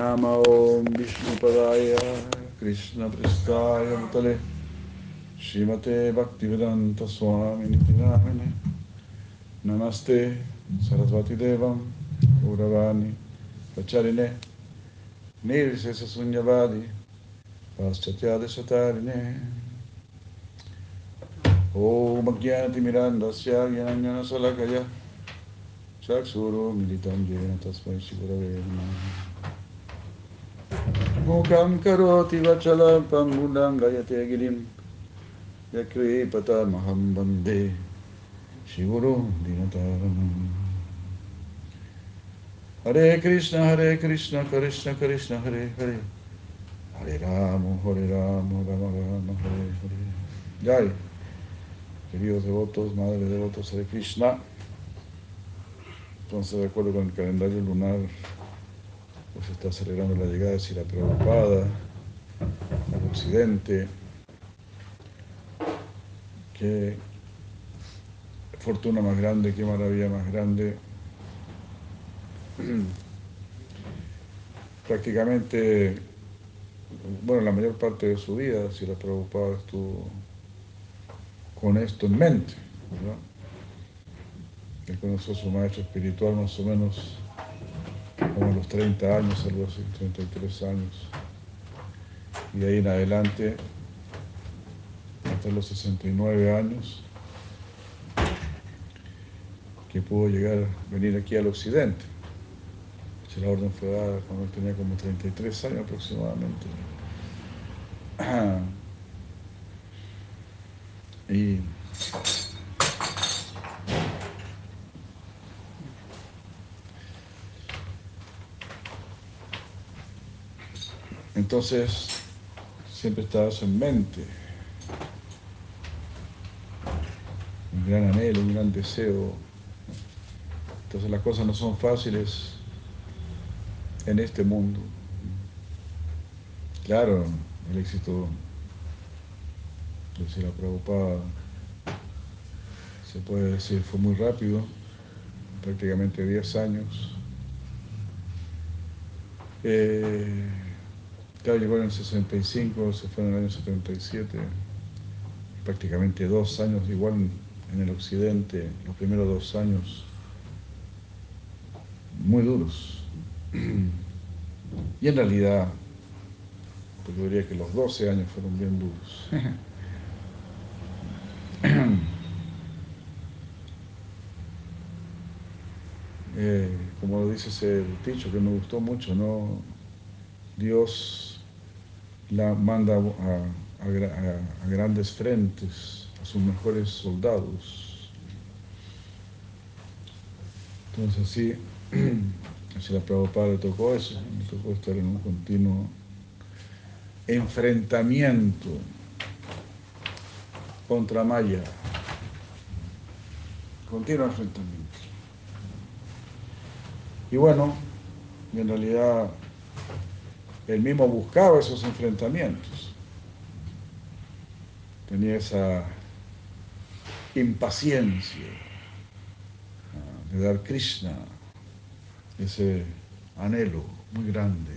नम ॐ विष्णुपदाय कृष्णपृष्ठाय भूतले श्रीमते भक्तिवेदन्तस्वामिनिति नामिने नमस्ते सरस्वतीदेवं गौरवाणि प्रचारिणे निर्शेषशून्यवादि पाश्चात्यादिशतारिणे ॐ अज्ञानतिमिरान्धस्य ज्ञानज्ञानशलकय चक्षुरुमिलितं येन तस्मै श्रीगुरवे नमः karoti vachalam pangudang gayate girim Yakripata maham bande Shivuru dinataranam Hare Krishna, Hare Krishna, Krishna Krishna, Hare Hare Hare Rama, Hare Rama, Rama Rama, Hare Hare Jai Queridos devotos, madres devotos, Hare Krishna Entonces, de acuerdo con el calendario lunar pues está celebrando la llegada de Sila Prabhupada al occidente. Qué fortuna más grande, qué maravilla más grande. Prácticamente, bueno, la mayor parte de su vida, Sila Prabhupada estuvo con esto en mente. ¿verdad? Él conoció a su maestro espiritual más o menos como a los 30 años, algo así, 33 años. Y ahí en adelante, hasta los 69 años, que pudo llegar, venir aquí al occidente. La orden fue dada cuando él tenía como 33 años aproximadamente. Y Entonces, siempre estaba eso en mente. Un gran anhelo, un gran deseo. Entonces las cosas no son fáciles en este mundo. Claro, el éxito de la Prabhupada se puede decir fue muy rápido, prácticamente 10 años. Eh, Claro, llegó en el 65, se fue en el año 77, prácticamente dos años igual en el occidente, los primeros dos años muy duros. Y en realidad, pues yo diría que los 12 años fueron bien duros. Eh, como lo dice ese dicho que me gustó mucho, ¿no? Dios la manda a, grandes frentes, a sus mejores soldados. Entonces así, así la Prabhupada le tocó eso, le tocó estar en un continuo enfrentamiento contra Maya, continuo enfrentamiento. Y bueno, en realidad él mismo buscaba esos enfrentamientos. Tenía esa impaciencia ah, de dar Krishna, ese anhelo muy grande,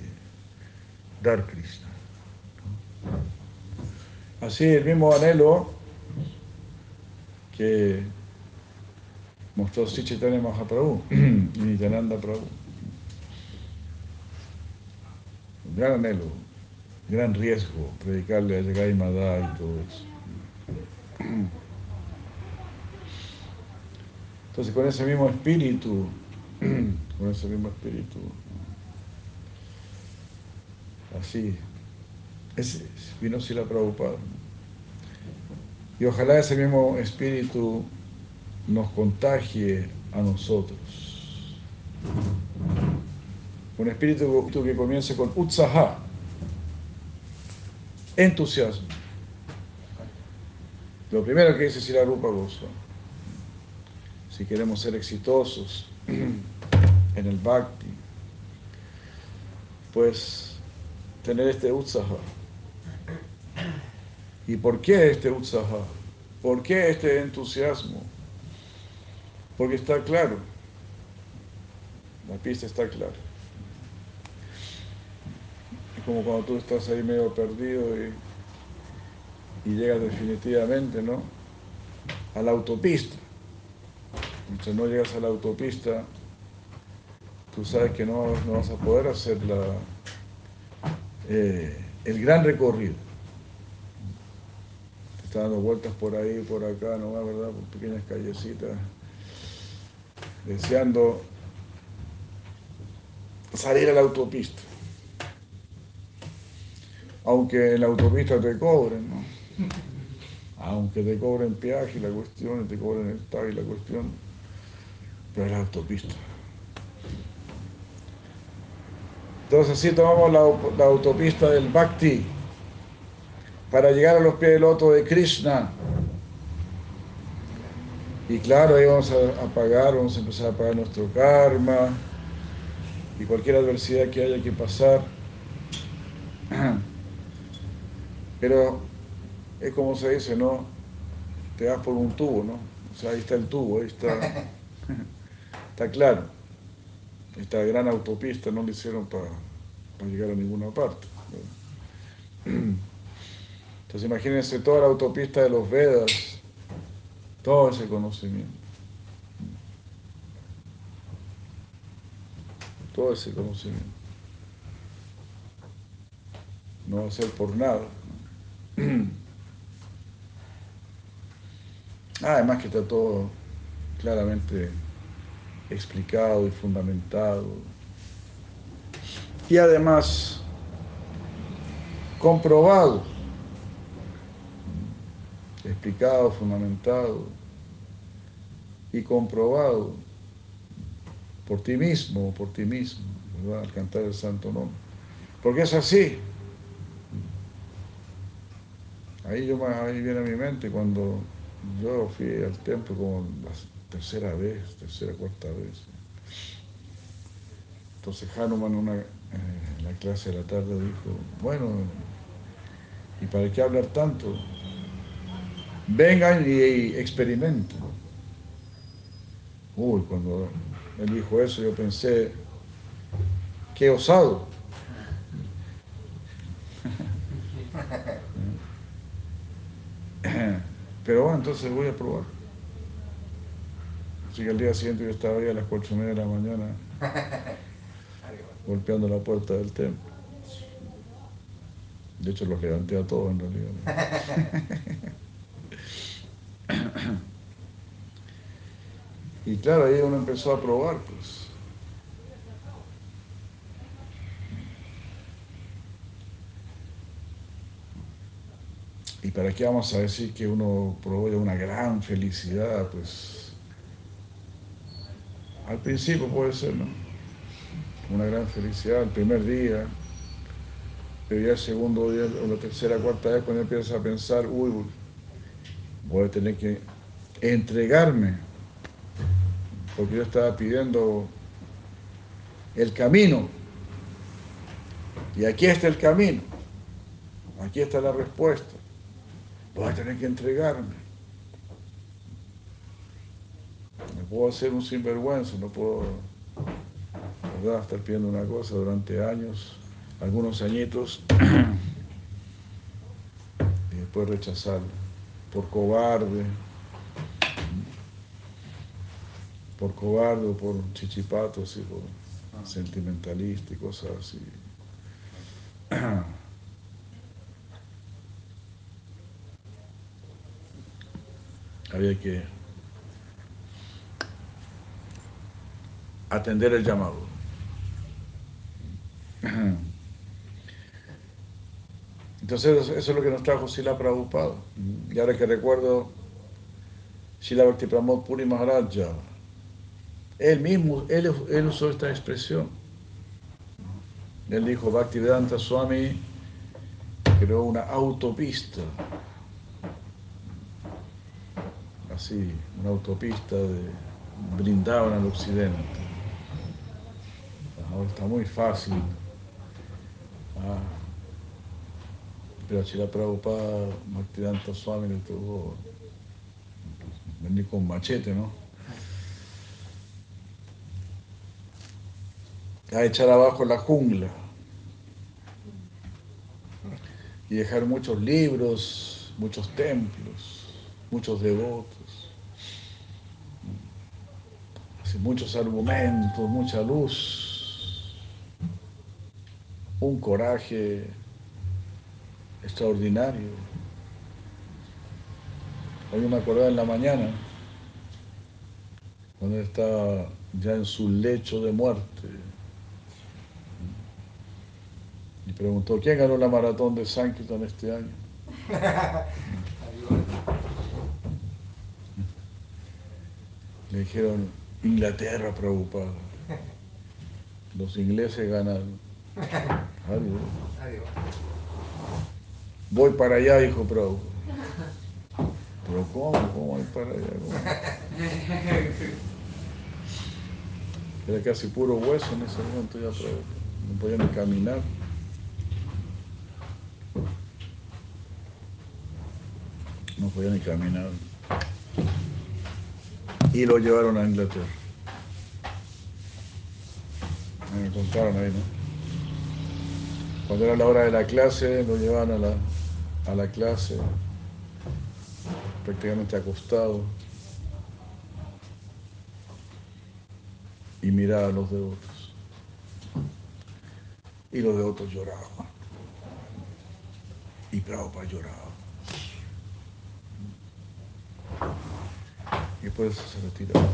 dar Krishna. Así el mismo anhelo que mostró Sri Mahaprabhu y Nityananda Prabhu. Gran anhelo, gran riesgo, predicarle a Yagai Madá y todo eso. Entonces con ese mismo espíritu, con ese mismo espíritu, así, ese vino Sila Prabhupada. Y ojalá ese mismo espíritu nos contagie a nosotros. Un espíritu que comience con utsaha, entusiasmo. Lo primero que dice Sila Rupa Goswami, si queremos ser exitosos en el bhakti, pues tener este utsaha. ¿Y por qué este utsaha? ¿Por qué este entusiasmo? Porque está claro. La pista está clara. Como cuando tú estás ahí medio perdido y, llegas definitivamente, ¿no? A la autopista. Entonces no llegas a la autopista, tú sabes que no, vas a poder hacer la, eh, el gran recorrido está dando vueltas por ahí, por acá, no ¿verdad? Por pequeñas callecitas, deseando salir a la autopista. Aunque en la autopista te cobren, ¿no? Aunque te cobren peaje la cuestión, te cobren el tag y la cuestión, pero es la autopista. Entonces así tomamos la, autopista del Bhakti para llegar a los pies del loto de Krishna. Y claro, ahí vamos a, pagar, vamos a empezar a pagar nuestro karma y cualquier adversidad que haya que pasar. Pero es como se dice, ¿no? Te das por un tubo, ¿no? O sea, ahí está el tubo, ahí está. está claro. Esta gran autopista no le hicieron para, para llegar a ninguna parte. Entonces imagínense toda la autopista de los Vedas, todo ese conocimiento. Todo ese conocimiento. No va a ser por nada. Además que está todo claramente explicado y fundamentado. Y además comprobado explicado, fundamentado y comprobado por ti mismo, por ti mismo, ¿verdad? Al cantar el santo nombre. Porque es así. Ahí, yo, ahí viene a mi mente cuando yo fui al templo como la tercera vez, tercera, cuarta vez. Entonces Hanuman una, eh, en la clase de la tarde dijo, bueno, ¿y para qué hablar tanto? vengan y experimenten. Uy, cuando él dijo eso yo pensé, qué osado. Pero bueno, entonces voy a probar. Así que al día siguiente yo estaba ahí a las cuatro y media de la mañana golpeando la puerta del templo. De hecho los levanté a todos en realidad. Y claro, ahí uno empezó a probar, pues. ¿Y para qué vamos a decir que uno probó una gran felicidad? Pues al principio puede ser, ¿no? Una gran felicidad el primer día, pero ya el segundo día o la tercera, cuarta vez cuando empiezas a pensar, uy, voy a tener que entregarme porque yo estaba pidiendo el camino. Y aquí está el camino. Aquí está la respuesta. Voy a tener que entregarme. No puedo hacer un sinvergüenza, no puedo estar pidiendo una cosa durante años, algunos añitos, y después rechazarlo por cobarde, por cobarde o por chichipato, así, por ah. sentimentalista y cosas así. Había que atender el llamado. Entonces eso es lo que nos trajo Sila Prabhupada. Y ahora que recuerdo, Sila Bhakti Pramod Puri Maharaja Él mismo, él, él usó esta expresión. Él dijo, Bhaktivedanta Swami creó una autopista, así, una autopista de brindaban al occidente. Ahora está muy fácil. Ah, pero Chila Prabhupada, Bhaktivedanta Swami le tuvo venir con machete, ¿no? A echar abajo la jungla y dejar muchos libros, muchos templos, muchos devotos, así, muchos argumentos, mucha luz, un coraje extraordinario. Hoy me acordaba en la mañana, cuando estaba ya en su lecho de muerte, y preguntó, ¿quién ganó la maratón de Sankirtan este año? Le dijeron, Inglaterra preocupada. Los ingleses ganaron. Adiós. Voy para allá, dijo Prabhu. Pero ¿cómo? ¿Cómo voy para allá? Era casi puro hueso en ese momento ya, Prabhu. No podía ni caminar. No podía ni caminar. Y lo llevaron a Inglaterra. Me contaron ahí, ¿no? Cuando era la hora de la clase, lo llevaban a la, a la clase, prácticamente acostado, y miraba a los devotos. Y los devotos lloraban. Y Prabhupada lloraba. Y después se retiraba.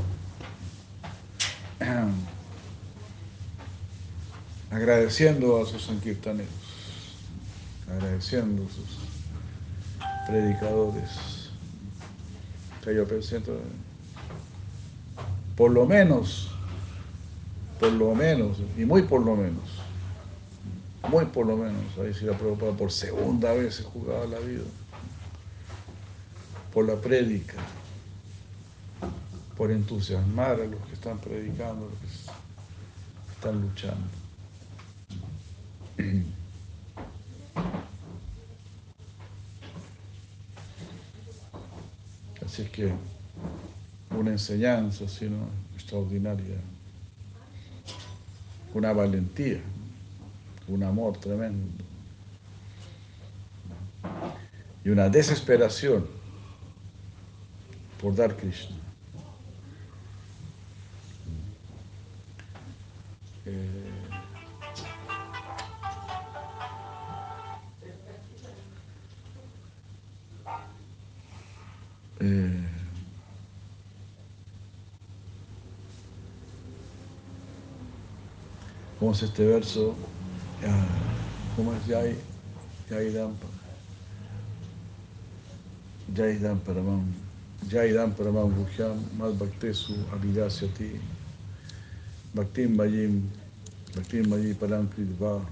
Agradeciendo a sus sankirtaneros, agradeciendo a sus predicadores. Que yo presento, por lo menos, por lo menos, y muy por lo menos, muy por lo menos, ahí sí la preocupada por segunda vez se jugaba la vida, por la prédica, por entusiasmar a los que están predicando, a los que están luchando. Así es que una enseñanza sino extraordinaria, una valentía, un amor tremendo y una desesperación por dar Krishna. Eh, eh, ¿Cómo es este verso? ¿Cómo es Yai? Yai Dampa. Yai Damparamam. Yai Damparamam Guhyam Mad Bhaktesu Avidasyati. Bhaktim Vayim. Bhaktim Vayi Param Kridva.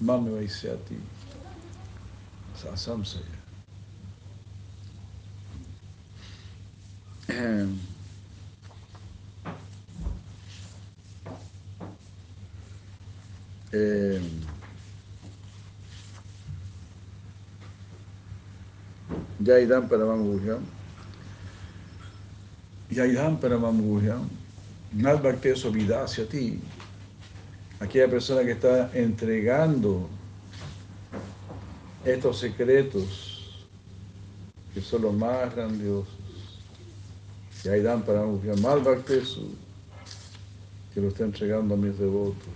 Mame Vaisyati. Sasamsaya. Eh, Yaidam Paramam Yaidam Paramam Guhyam. Nal Bhakteso hacia ti. Aquella persona que está entregando estos secretos que son los más grandiosos. Yaidam Paramam Guhyam. Mal Bhakteso que lo está entregando a mis devotos.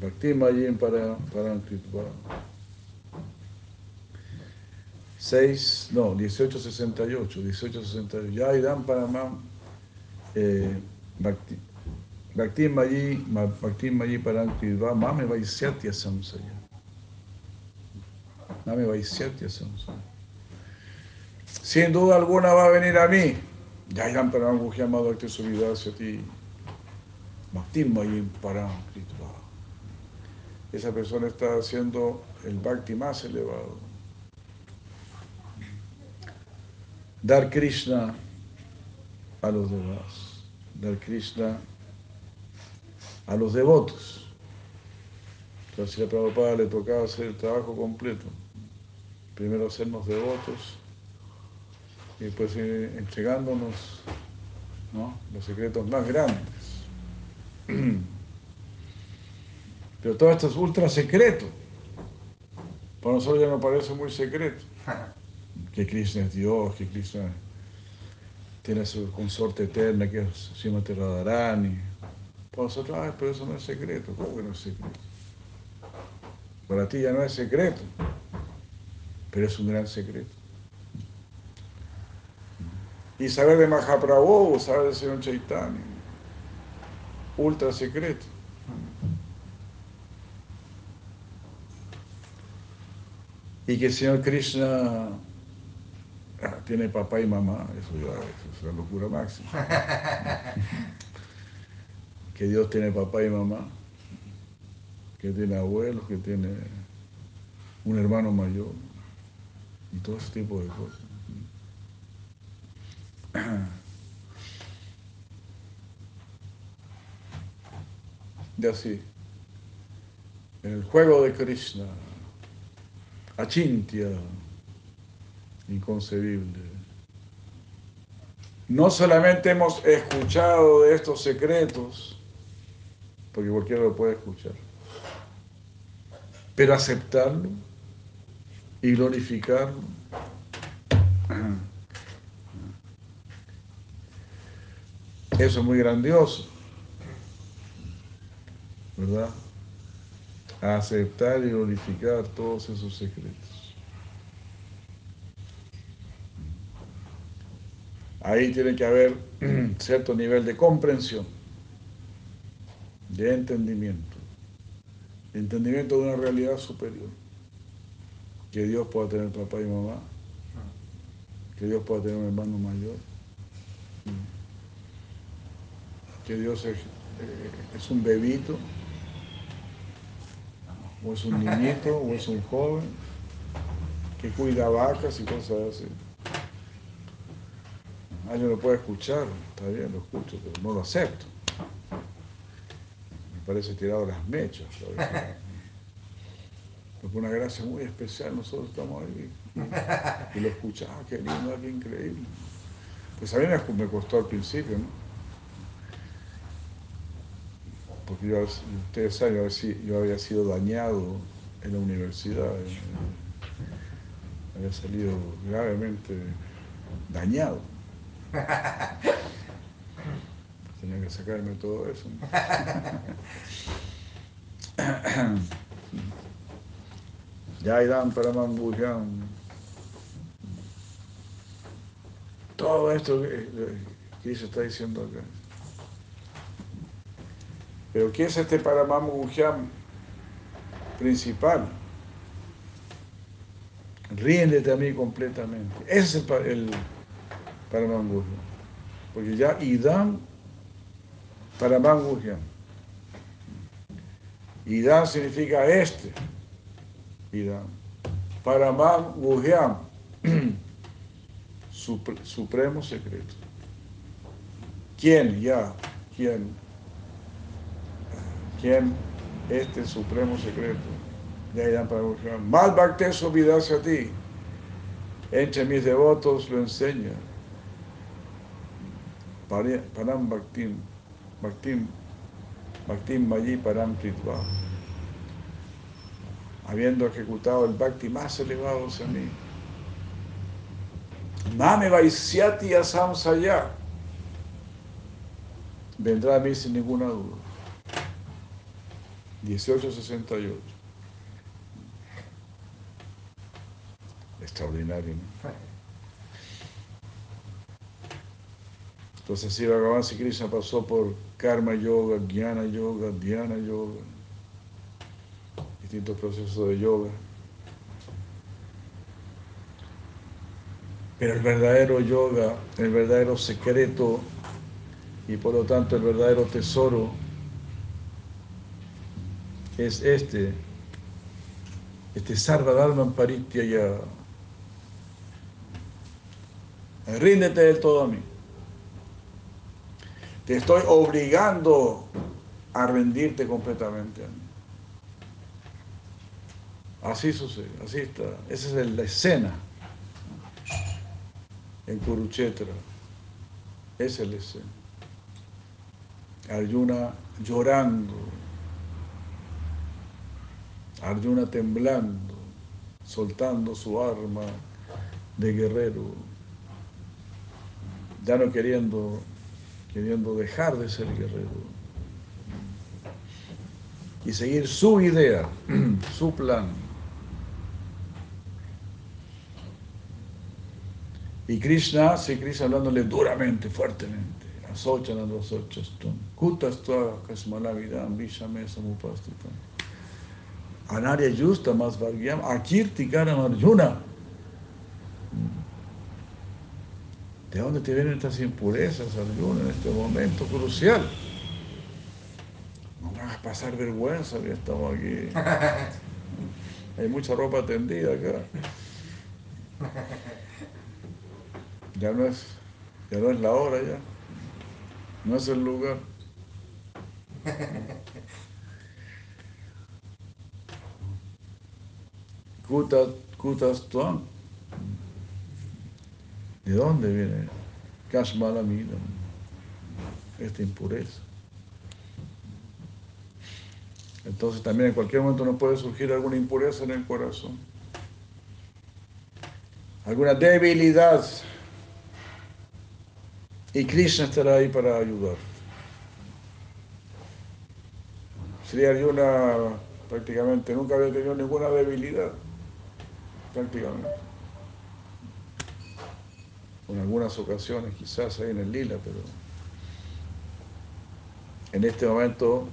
Bhakti Mayim para Parankritva. 6, no, 1868, 1868. Ya Idam Paramam, eh, Bhakti. Bhakti Mayi, Bhakti Mayi Parankritva, Mame Vaisyatya Samsaya. Mame Vaisyatya Samsaya. sin duda alguna va a venir a mí. Ya irán para amado que su vida hacia ti. para Esa persona está haciendo el bhakti más elevado. Dar Krishna a los demás. Dar Krishna a los devotos. Entonces a Prabhupada le tocaba hacer el trabajo completo. Primero hacernos devotos y después ir entregándonos los secretos más grandes. Pero todo esto es ultra secreto. Para nosotros ya no parece muy secreto. Que Krishna es Dios, que Krishna tiene su consorte eterna, que es Srimati Radharani. Para nosotros, ah, pero eso no es secreto. ¿Cómo que no es secreto? Para ti ya no es secreto, pero es un gran secreto. Y saber de Mahaprabhu, saber del Señor Chaitanya, ultra secreto. Y que el Señor Krishna tiene papá y mamá, eso ya es la locura máxima. que Dios tiene papá y mamá, que tiene abuelos, que tiene un hermano mayor y todo ese tipo de cosas. Y así, en el juego de Krishna, achintya, inconcebible. No solamente hemos escuchado de estos secretos, porque cualquiera lo puede escuchar, pero aceptarlo y glorificarlo. Eso es muy grandioso, ¿verdad? aceptar y glorificar todos esos secretos. Ahí tiene que haber cierto nivel de comprensión, de entendimiento, de entendimiento de una realidad superior. Que Dios pueda tener papá y mamá, que Dios pueda tener un hermano mayor, que Dios es, eh, es un bebito o es un niñito, o es un joven que cuida vacas y cosas así. Alguien lo puede escuchar, está bien, lo escucho, pero no lo acepto. Me parece tirado las mechas. Porque una gracia muy especial, nosotros estamos ahí. Y lo escuchamos, ah, qué lindo, qué increíble. Pues a mí me costó al principio, ¿no? porque yo, ustedes saben, yo había sido dañado en la universidad, había salido gravemente dañado. Tenía que sacarme todo eso. Ya irán para. Todo esto que, se está diciendo acá. Pero ¿qué es este Paramamujam principal? Ríndete a mí completamente. Ese es el, el Porque ya Idam Paramamujam. Idam significa este. Idam. Paramamujam. Supremo secreto. ¿Quién? Ya. ¿Quién? ¿Quién? Este supremo secreto. De irán para buscar. Mal Bhaktes olvidarse a ti. Entre mis devotos lo enseña. Param Bhaktim. Bhaktim. Bhaktim Mayi Param Pritva. Habiendo ejecutado el Bhakti más elevado hacia mí. Mame Vaisyati Asam Saya. Vendrá a mí sin ninguna duda. 1868. Extraordinario, ¿no? Entonces, si Bhagavan Krishna pasó por Karma Yoga, Jnana Yoga, Dhyana Yoga, distintos procesos de yoga. Pero el verdadero yoga, el verdadero secreto y por lo tanto el verdadero tesoro es este, este Sarva Dharma ya. Ríndete del todo a mí. Te estoy obligando a rendirte completamente a mí. Así sucede, así está. Esa es la escena en Kuruchetra. Esa es la escena. Arjuna llorando, Arjuna temblando, soltando su arma de guerrero, ya no queriendo, queriendo dejar de ser guerrero y seguir su idea, su plan. Y Krishna, sí, Krishna hablándole duramente, fuertemente. Asochanando Asochastum. Kutastua Kasmalavidam Vishame Samupastitam. Anarya Justa Más Vargyam Akirtikaram Arjuna. ¿De dónde te vienen estas impurezas, Arjuna, en este momento crucial? No me hagas pasar vergüenza que estamos aquí. Hay mucha ropa tendida acá. Ya no es, ya no es la hora ya. No es el lugar. Kutas, kutas tuan. ¿De dónde viene Kashmalamidam? Esta impureza. Entonces también en cualquier momento nos puede surgir alguna impureza en el corazón. Alguna debilidad y Krishna estará ahí para ayudar. Sri Arjuna prácticamente nunca había tenido ninguna debilidad, prácticamente. En algunas ocasiones, quizás ahí en el lila, pero en este momento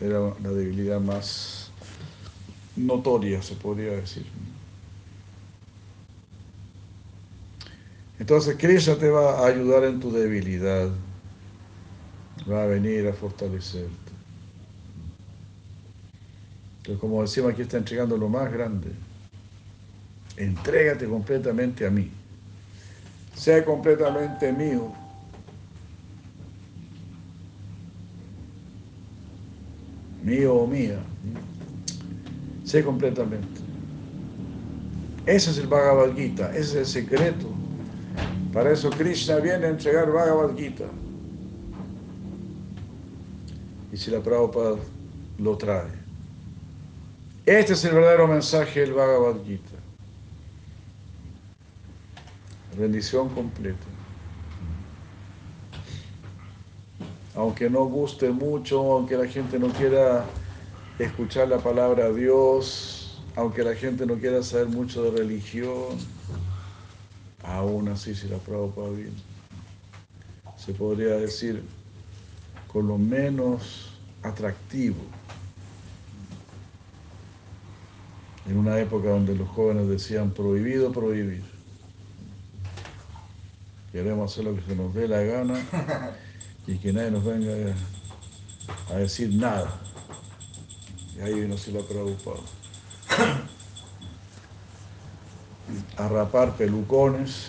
era la debilidad más notoria, se podría decir. Entonces Krishna te va a ayudar en tu debilidad, va a venir a fortalecerte. Entonces, como decimos, aquí está entregando lo más grande. Entrégate completamente a mí. Sea completamente mío. Mío o mía. Sé completamente. Ese es el Bhagavad Gita, ese es el secreto para eso Krishna viene a entregar Bhagavad Gita. Y si la Prabhupada lo trae. Este es el verdadero mensaje del Bhagavad Gita. Rendición completa. Aunque no guste mucho, aunque la gente no quiera escuchar la palabra Dios, aunque la gente no quiera saber mucho de religión, aún así si la Prabhupada bien, se podría decir con lo menos atractivo. En una época donde los jóvenes decían prohibido prohibir. Queremos hacer lo que se nos dé la gana y que nadie nos venga a decir nada. Y ahí vino la Prabhupada a rapar pelucones,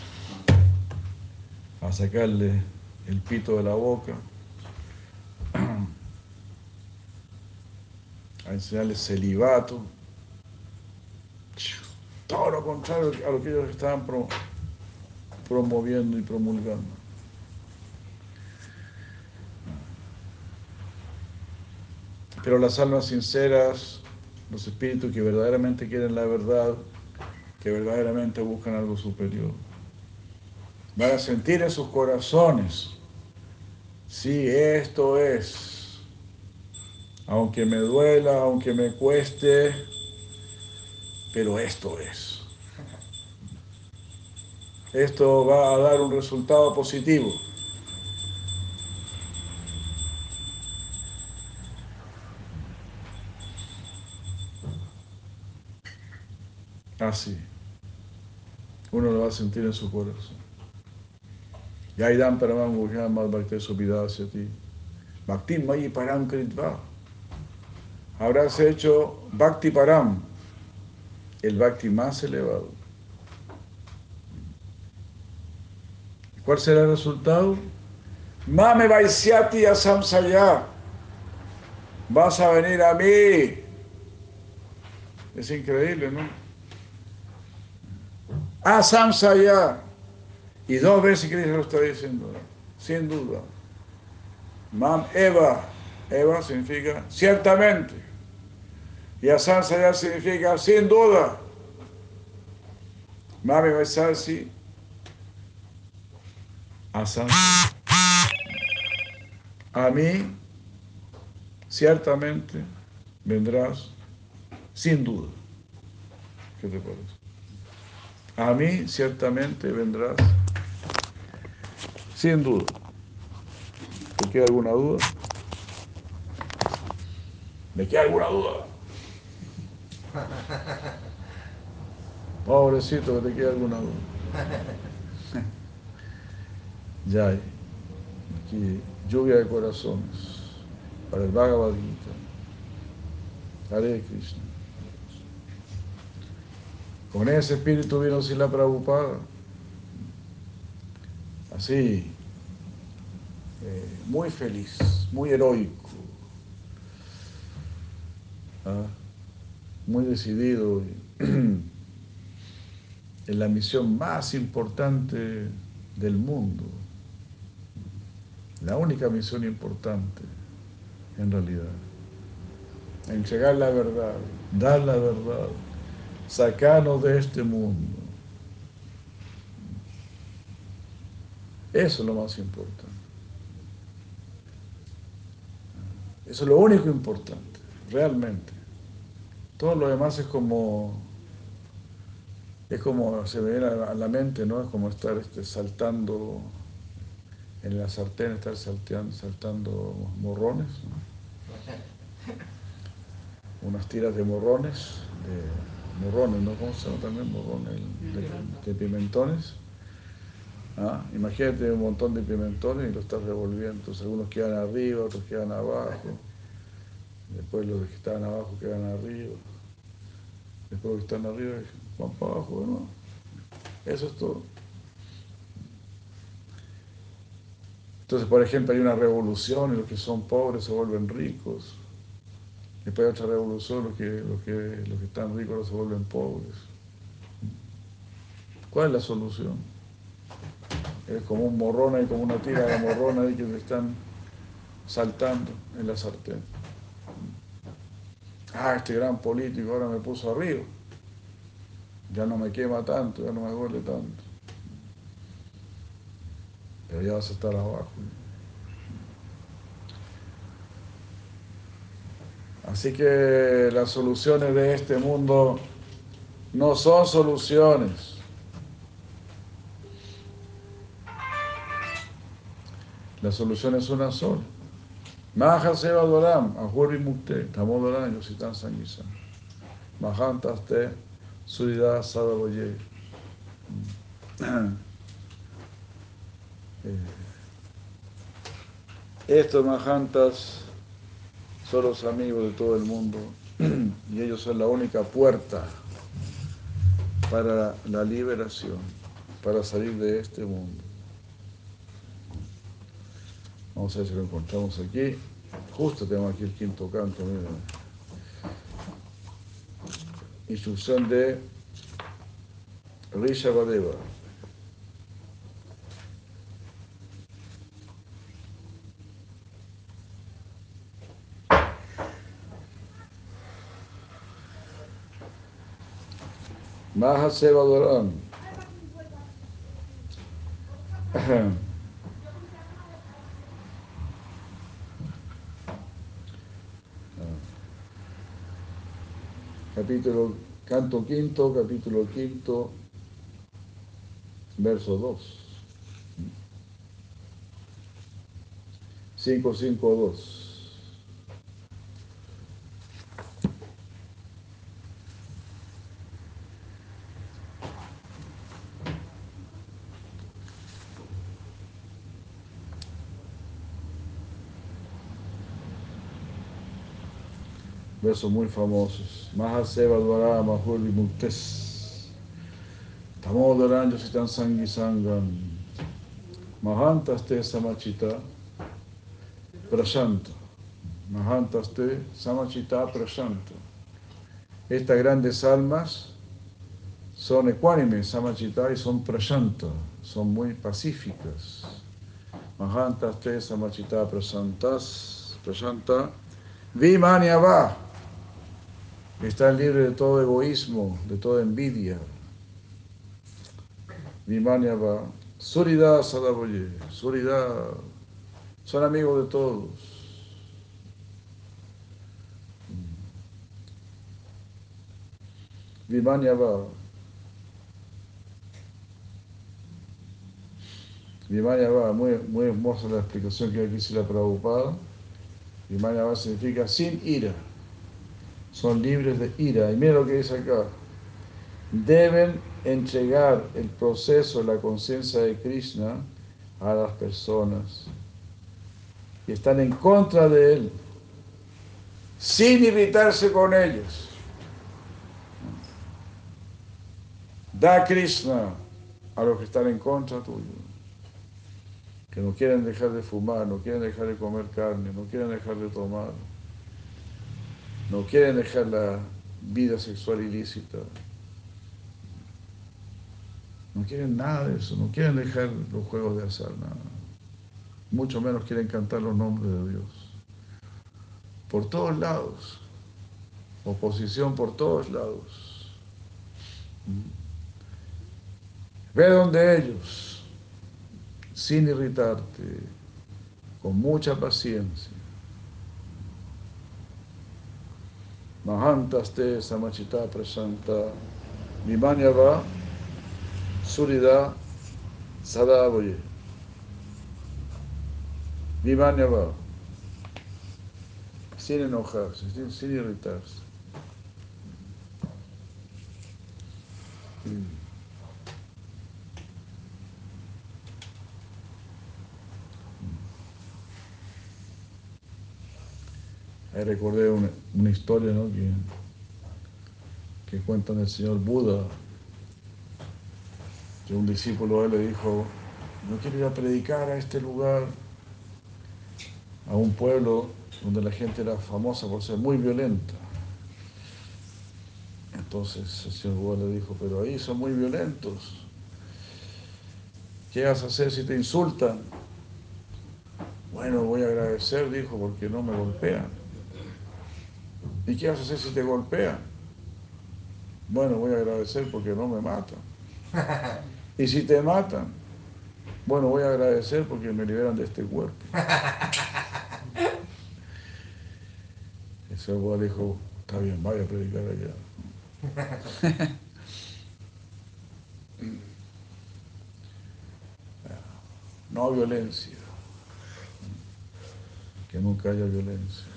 a sacarle el pito de la boca, a enseñarle celibato, todo lo contrario a lo que ellos estaban promoviendo y promulgando. Pero las almas sinceras, los espíritus que verdaderamente quieren la verdad, que verdaderamente buscan algo superior. Van a sentir en sus corazones, sí, esto es, aunque me duela, aunque me cueste, pero esto es. Esto va a dar un resultado positivo. Así. uno lo va a sentir en su corazón. Yaidam paramam guhyam bhakti ti. Bhakti mayi param kritva. Habrás hecho bhakti param, el bhakti más elevado. ¿Cuál será el resultado? Mame Vaisyati Asamsaya. Vas a venir a mí. Es increíble, ¿no? Asamsaya. Y dos veces Cristo lo está diciendo, sin duda. Mam Eva. Eva significa ciertamente. Y Asamsaya significa sin duda. Mame Asamsaya a mí ciertamente vendrás sin duda. ¿Qué te parece? A mí ciertamente vendrás sin duda. ¿Te queda alguna duda? ¿Me queda alguna duda? Pobrecito, que te queda alguna duda. ya, aquí lluvia de corazones para el Bhagavad Gita. Hare Krishna. Con ese espíritu vino la Prabhupada. Así, eh, muy feliz, muy heroico, ¿ah? muy decidido en la misión más importante del mundo la única misión importante, en realidad. Entregar la verdad, dar la verdad, sacarnos de este mundo. Eso es lo más importante. Eso es lo único importante, realmente. Todo lo demás es como, es como se ve a la mente, ¿no? Es como estar este, saltando en la sartén estar salteando, saltando morrones, unas tiras de morrones, de morrones, ¿no? ¿Cómo se llama también? Morrones, de, pimentones. ¿Ah? Imagínate un montón de pimentones y lo estás revolviendo, entonces algunos quedan arriba, otros quedan abajo, después los que están abajo quedan arriba, después los que están arriba van para abajo, ¿no? Eso es todo. Entonces, por ejemplo, hay una revolución y los que son pobres se vuelven ricos. Después hay otra revolución, los que, los que, los que están ricos se vuelven pobres. ¿Cuál es la solución? Es como un morrón ahí, como una tira de morrón ahí que se están saltando en la sartén. Ah, este gran político ahora me puso arriba. Ya no me quema tanto, ya no me duele tanto pero ya vas a estar abajo. Así que las soluciones de este mundo no son soluciones. La solución es una sola. Maha Seva Doram, Ahurri Mukte, Tamodoram, Yositan Sangisan. Mahantaste, Surida Sadaboye. Eh, estos majantas son los amigos de todo el mundo y ellos son la única puerta para la liberación, para salir de este mundo. Vamos a ver si lo encontramos aquí. Justo tenemos aquí el quinto canto, miren. Instrucción de Rishabhadeva. Mahasevadoram. capítulo, canto quinto, capítulo quinto, verso 2. 5, 5, 2. versos muy famosos. Mahaseva Dvara Mahurvi Muktes. Tamodaran Yositan Sangi Sangam. Mahantaste Samachita Prashanta. Mahantaste Samachita Prashanta. Estas grandes almas son ecuánimes, Samachita, y son prashanta, son muy pacíficas. Mahantaste Samachita Prasantas, Prashanta. Vimanyava están libres de todo egoísmo, de toda envidia. Vimanyava, Surida Sadavoye, Surida, son amigos de todos. Vimanyava. Vimanyava, muy, muy hermosa la explicación que aquí se la Prabhupada. Vimanyava significa sin ira. Son libres de ira. Y mira lo que dice acá. Deben entregar el proceso de la conciencia de Krishna a las personas que están en contra de él, sin irritarse con ellos. Da Krishna a los que están en contra tuyo, que no quieren dejar de fumar, no quieren dejar de comer carne, no quieren dejar de tomar, no quieren dejar la vida sexual ilícita, no quieren nada de eso, no quieren dejar los juegos de azar, nada. Mucho menos quieren cantar los nombres de Dios. Por todos lados. Oposición por todos lados. Ve donde ellos, sin irritarte, con mucha paciencia. Mahantaste samachita prasanta vimanyava surida sadavoye. Vimanyava. Sin enojarse, sin, sin irritarse. Recordé una, historia que, que cuentan el señor Buda, que un discípulo de él le dijo, no quiero ir a predicar a este lugar, a un pueblo donde la gente era famosa por ser muy violenta. Entonces el señor Buda le dijo, pero ahí son muy violentos. ¿Qué vas a hacer si te insultan? Bueno, voy a agradecer, dijo, porque no me golpean. ¿Y qué vas a hacer si te golpean? Bueno, voy a agradecer porque no me matan. ¿Y si te matan? Bueno, voy a agradecer porque me liberan de este cuerpo. Señor Buda dijo, está bien, vaya a predicar allá. No violencia. Que nunca haya violencia.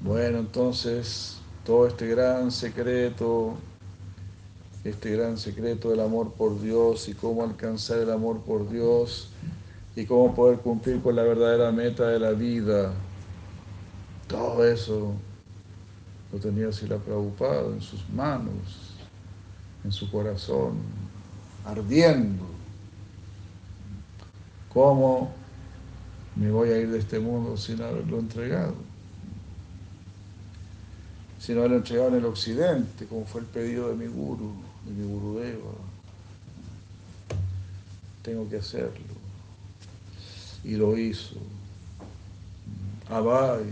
Bueno, entonces, todo este gran secreto, este gran secreto del amor por Dios y cómo alcanzar el amor por Dios y cómo poder cumplir con la verdadera meta de la vida, todo eso lo tenía Sila Prabhupada en sus manos, en su corazón, ardiendo. ¿Cómo me voy a ir de este mundo sin haberlo entregado? Sin haberlo entregado en el occidente, como fue el pedido de mi guru, de mi gurudeva. Tengo que hacerlo. Y lo hizo. Abai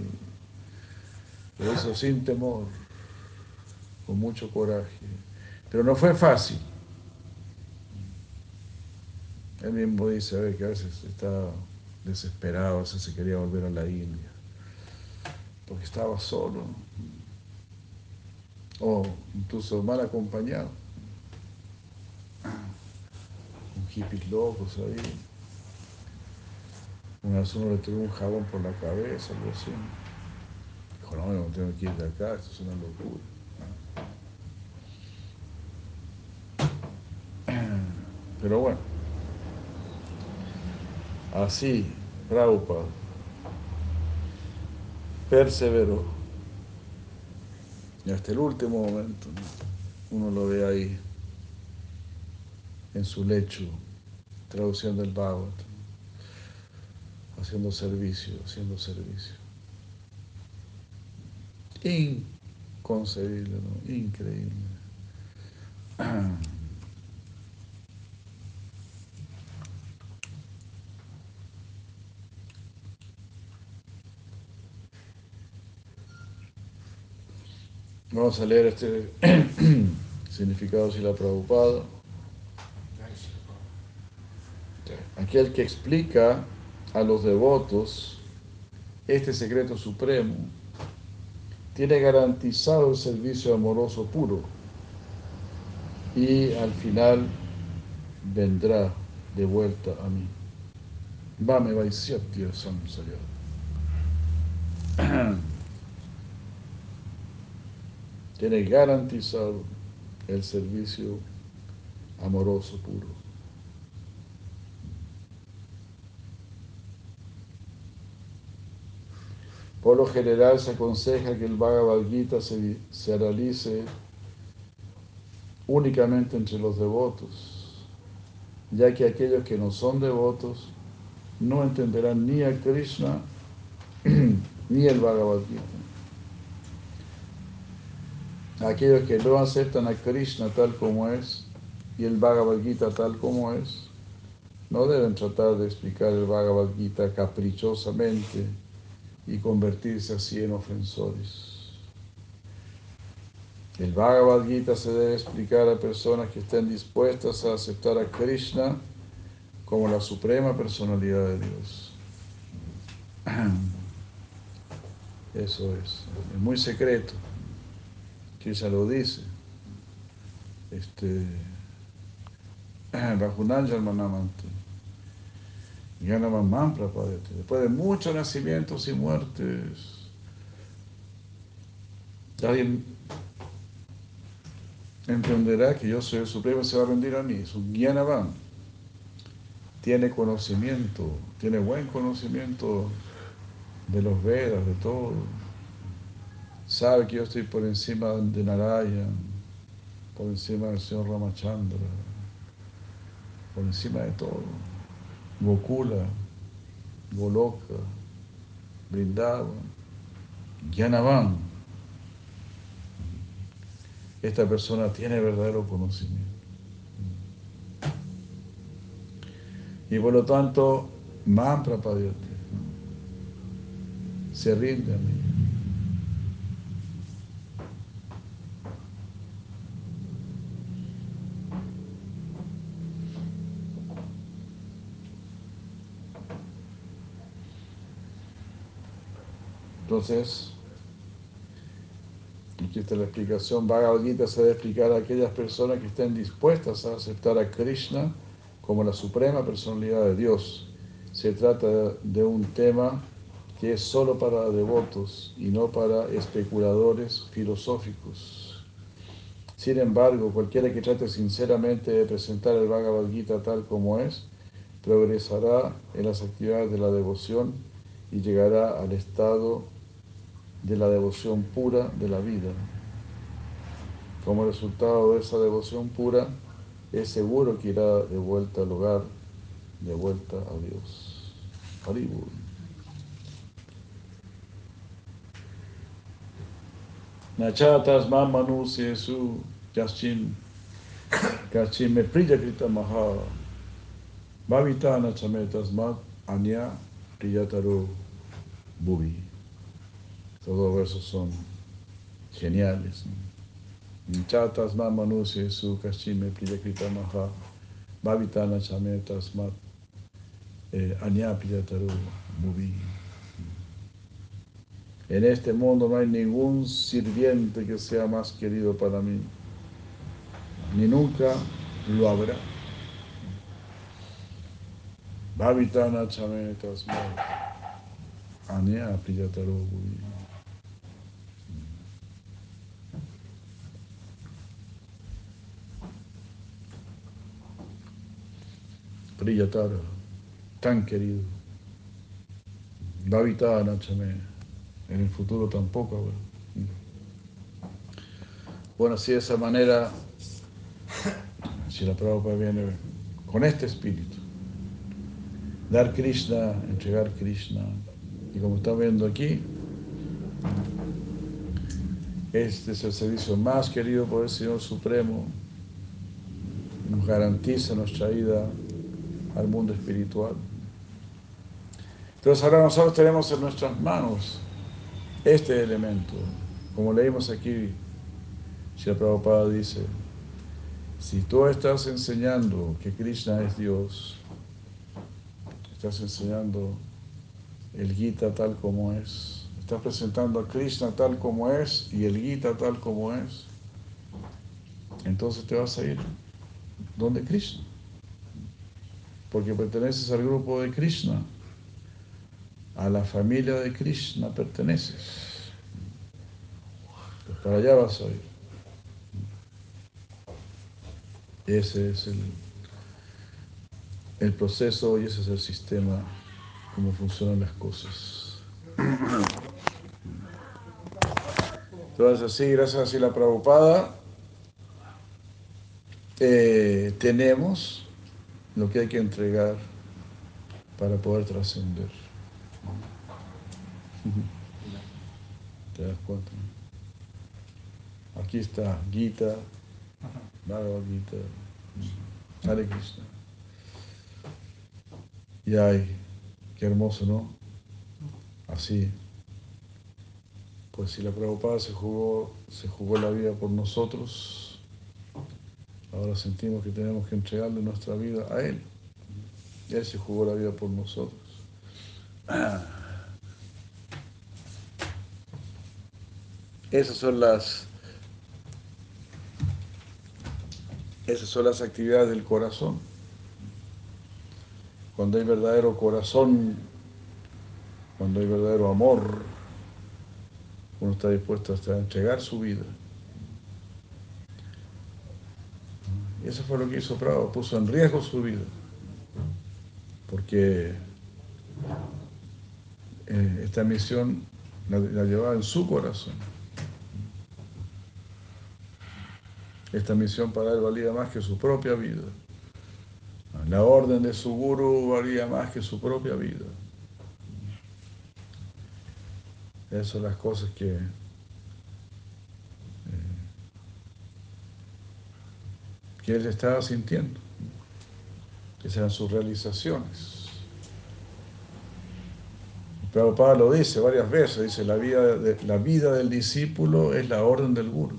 lo hizo sin temor, con mucho coraje. Pero no fue fácil. Él mismo dice a ver, que a veces estaba desesperado, se quería volver a la India, porque estaba solo, o incluso mal acompañado, con hippies locos ahí. Una vez le tiró un jabón por la cabeza, algo así. Dijo, no, no tengo que ir de acá, esto es una locura. Pero bueno. Así, Prabhupada perseveró. Y hasta el último momento, uno lo ve ahí, en su lecho, traduciendo el Bhagavad, haciendo servicio, haciendo servicio. Inconcebible. Increíble. Vamos a leer este significado si la Prabhupada. Aquel que explica a los devotos este secreto supremo tiene garantizado el servicio amoroso puro y al final vendrá de vuelta a mí. Vame Vaisyatya Samsaya. tiene garantizado el servicio amoroso puro. Por lo general se aconseja que el Bhagavad Gita se, se realice únicamente entre los devotos, ya que aquellos que no son devotos no entenderán ni a Krishna ni el Bhagavad Gita. Aquellos que no aceptan a Krishna tal como es y el Bhagavad Gita tal como es, no deben tratar de explicar el Bhagavad Gita caprichosamente y convertirse así en ofensores. El Bhagavad Gita se debe explicar a personas que estén dispuestas a aceptar a Krishna como la suprema personalidad de Dios. Eso es, es muy secreto. Krishna lo dice. Este, Rajunanjal Manamante. Después de muchos nacimientos y muertes, alguien entenderá que yo soy el Supremo y se va a rendir a mí. Su Gyanavam tiene conocimiento, tiene buen conocimiento de los Vedas, de todo. Sabe que yo estoy por encima de Narayan, por encima del Señor Ramachandra, por encima de todo. Gokula, Goloka, Vrindavan, Gyanavan. Esta persona tiene verdadero conocimiento. Y por lo tanto, Mamprapadyate se rinde a mí. Entonces, aquí está la explicación, Bhagavad Gita se debe explicar a aquellas personas que estén dispuestas a aceptar a Krishna como la suprema personalidad de Dios. Se trata de un tema que es solo para devotos y no para especuladores filosóficos. Sin embargo, cualquiera que trate sinceramente de presentar el Bhagavad Gita tal como es, progresará en las actividades de la devoción y llegará al estado de la devoción pura de la vida. Como resultado de esa devoción pura, es seguro que irá de vuelta al hogar, de vuelta a Dios. Haribur. Nachatas mamanu su yaschin kachim me krita maha bhavita nachametas mat anya priyataro bhuvi. Estos dos versos son geniales. Chatas manusi su kashime priyakrita maha bhavitana chame tasmat eh, anyapiyataru muvi. En este mundo no hay ningún sirviente que sea más querido para mí, ni nunca lo habrá. Bhavitana chame tasmat anyapiyataru muvi. Priyatara. tan querido. Davita Nachame, en el futuro tampoco. Bueno. bueno, así de esa manera, si la Prabhupada viene con este espíritu, dar Krishna, entregar Krishna, y como están viendo aquí, este es el servicio más querido por el Señor Supremo. Nos garantiza nuestra ida al mundo espiritual. Entonces ahora nosotros tenemos en nuestras manos este elemento. Como leímos aquí, Shri Prabhupada dice, si tú estás enseñando que Krishna es Dios, estás enseñando el Gita tal como es, Estás presentando a Krishna tal como es y el Gita tal como es. Entonces te vas a ir donde Krishna. Porque perteneces al grupo de Krishna. A la familia de Krishna perteneces. Pues para allá vas a ir. Ese es el, proceso y ese es el sistema, cómo funcionan las cosas. Entonces, así, gracias a la Prabhupada, eh, tenemos lo que hay que entregar para poder trascender. ¿Te das cuenta? Aquí está Gita, Bhagavad Gita, Hare Krishna. Y ay, qué hermoso, ¿no? Así pues si la Prabhupada se jugó, se jugó la vida por nosotros, ahora sentimos que tenemos que entregarle nuestra vida a Él. Él se jugó la vida por nosotros. Esas son las esas son las actividades del corazón. Cuando hay verdadero corazón, cuando hay verdadero amor, uno está dispuesto hasta a entregar su vida. Y eso fue lo que hizo Prado, puso en riesgo su vida, porque eh, esta misión la, llevaba en su corazón. Esta misión para él valía más que su propia vida. La orden de su guru valía más que su propia vida. Esas son las cosas que, que él estaba sintiendo. Esas eran sus realizaciones. Prabhupada lo dice varias veces, dice, la vida, la vida del discípulo es la orden del guru.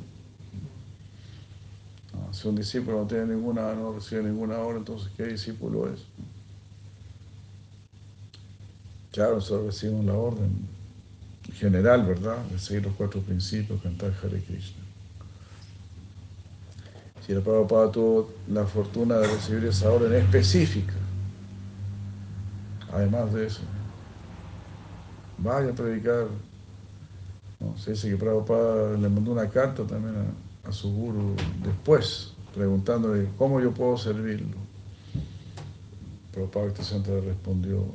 si un discípulo no tiene ninguna, no recibe ninguna orden, entonces ¿qué discípulo es? Claro, nosotros recibimos la orden general, ¿verdad? De seguir los cuatro principios, cantar Hare Krishna. Si el Prabhupada tuvo la fortuna de recibir esa orden específica, además de eso, vaya a predicar. Se dice que Prabhupada le mandó una carta también a, su guru después, preguntándole cómo yo puedo servirlo. Prabhupada le respondió,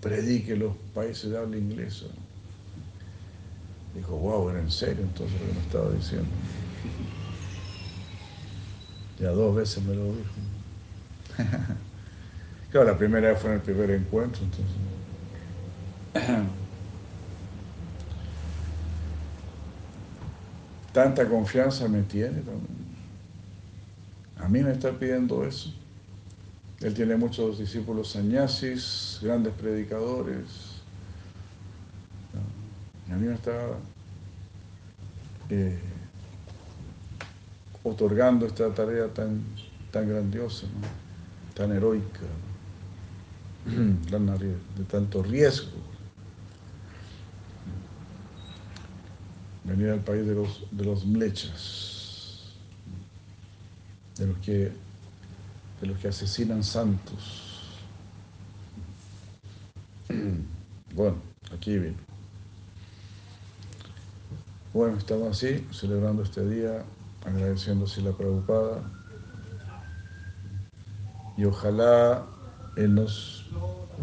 predique los países de habla inglesa. Dijo, wow, era en serio entonces lo que me estaba diciendo. Ya dos veces me lo dijo. claro, la primera vez fue en el primer encuentro, entonces. Tanta confianza me tiene también. A mí me está pidiendo eso. Él tiene muchos discípulos sañasis, grandes predicadores, a mí me está eh, otorgando esta tarea tan, tan grandiosa, tan heroica, de tanto riesgo. Venir al país de los, de los mlechas, de los que, de los que asesinan santos. Bueno, aquí viene. Bueno, estamos así, celebrando este día, agradeciendo a la Prabhupada. Y ojalá Él nos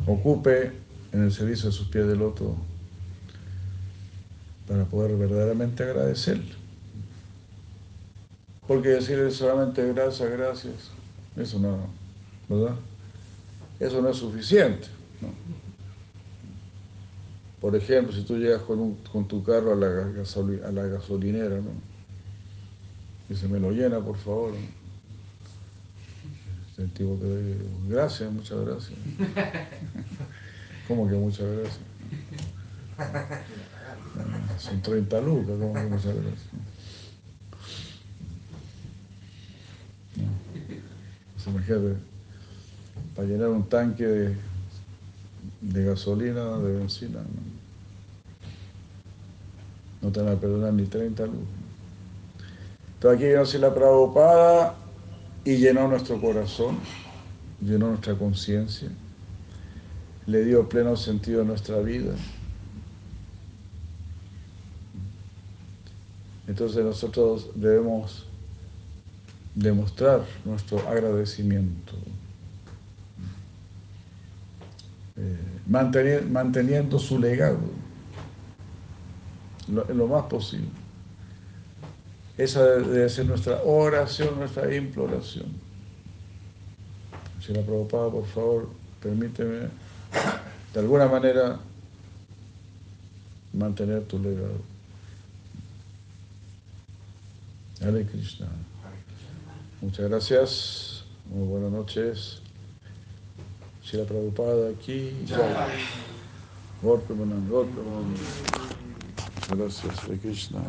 ocupe en el servicio de sus pies de loto para poder verdaderamente agradecerle. Porque decirle solamente gracias, gracias, eso no, ¿verdad? Eso no es suficiente. Por ejemplo, si tú llegas con, un, con tu carro a la, a la gasolinera, ¿no? Dice, me lo llena, por favor. El tipo te dice, gracias, muchas gracias. ¿Cómo que muchas gracias? Son 30 lucas, ¿cómo que muchas gracias? Imagínate, para llenar un tanque de, de gasolina, de benzina, no, no te van a perdonar ni 30 lucas. Entonces aquí vino la Prabhupada y llenó nuestro corazón, llenó nuestra conciencia, le dio pleno sentido a nuestra vida. Entonces nosotros debemos demostrar nuestro agradecimiento, eh, manteniendo, manteniendo su legado lo, lo más posible. Esa debe ser nuestra oración, nuestra imploración. Si la Prabhupada, por favor, permíteme de alguna manera mantener tu legado. Hare Krishna. Muchas gracias. Muy buenas noches. Si la Prabhupada aquí. Golpe, Gracias, Hare Krishna.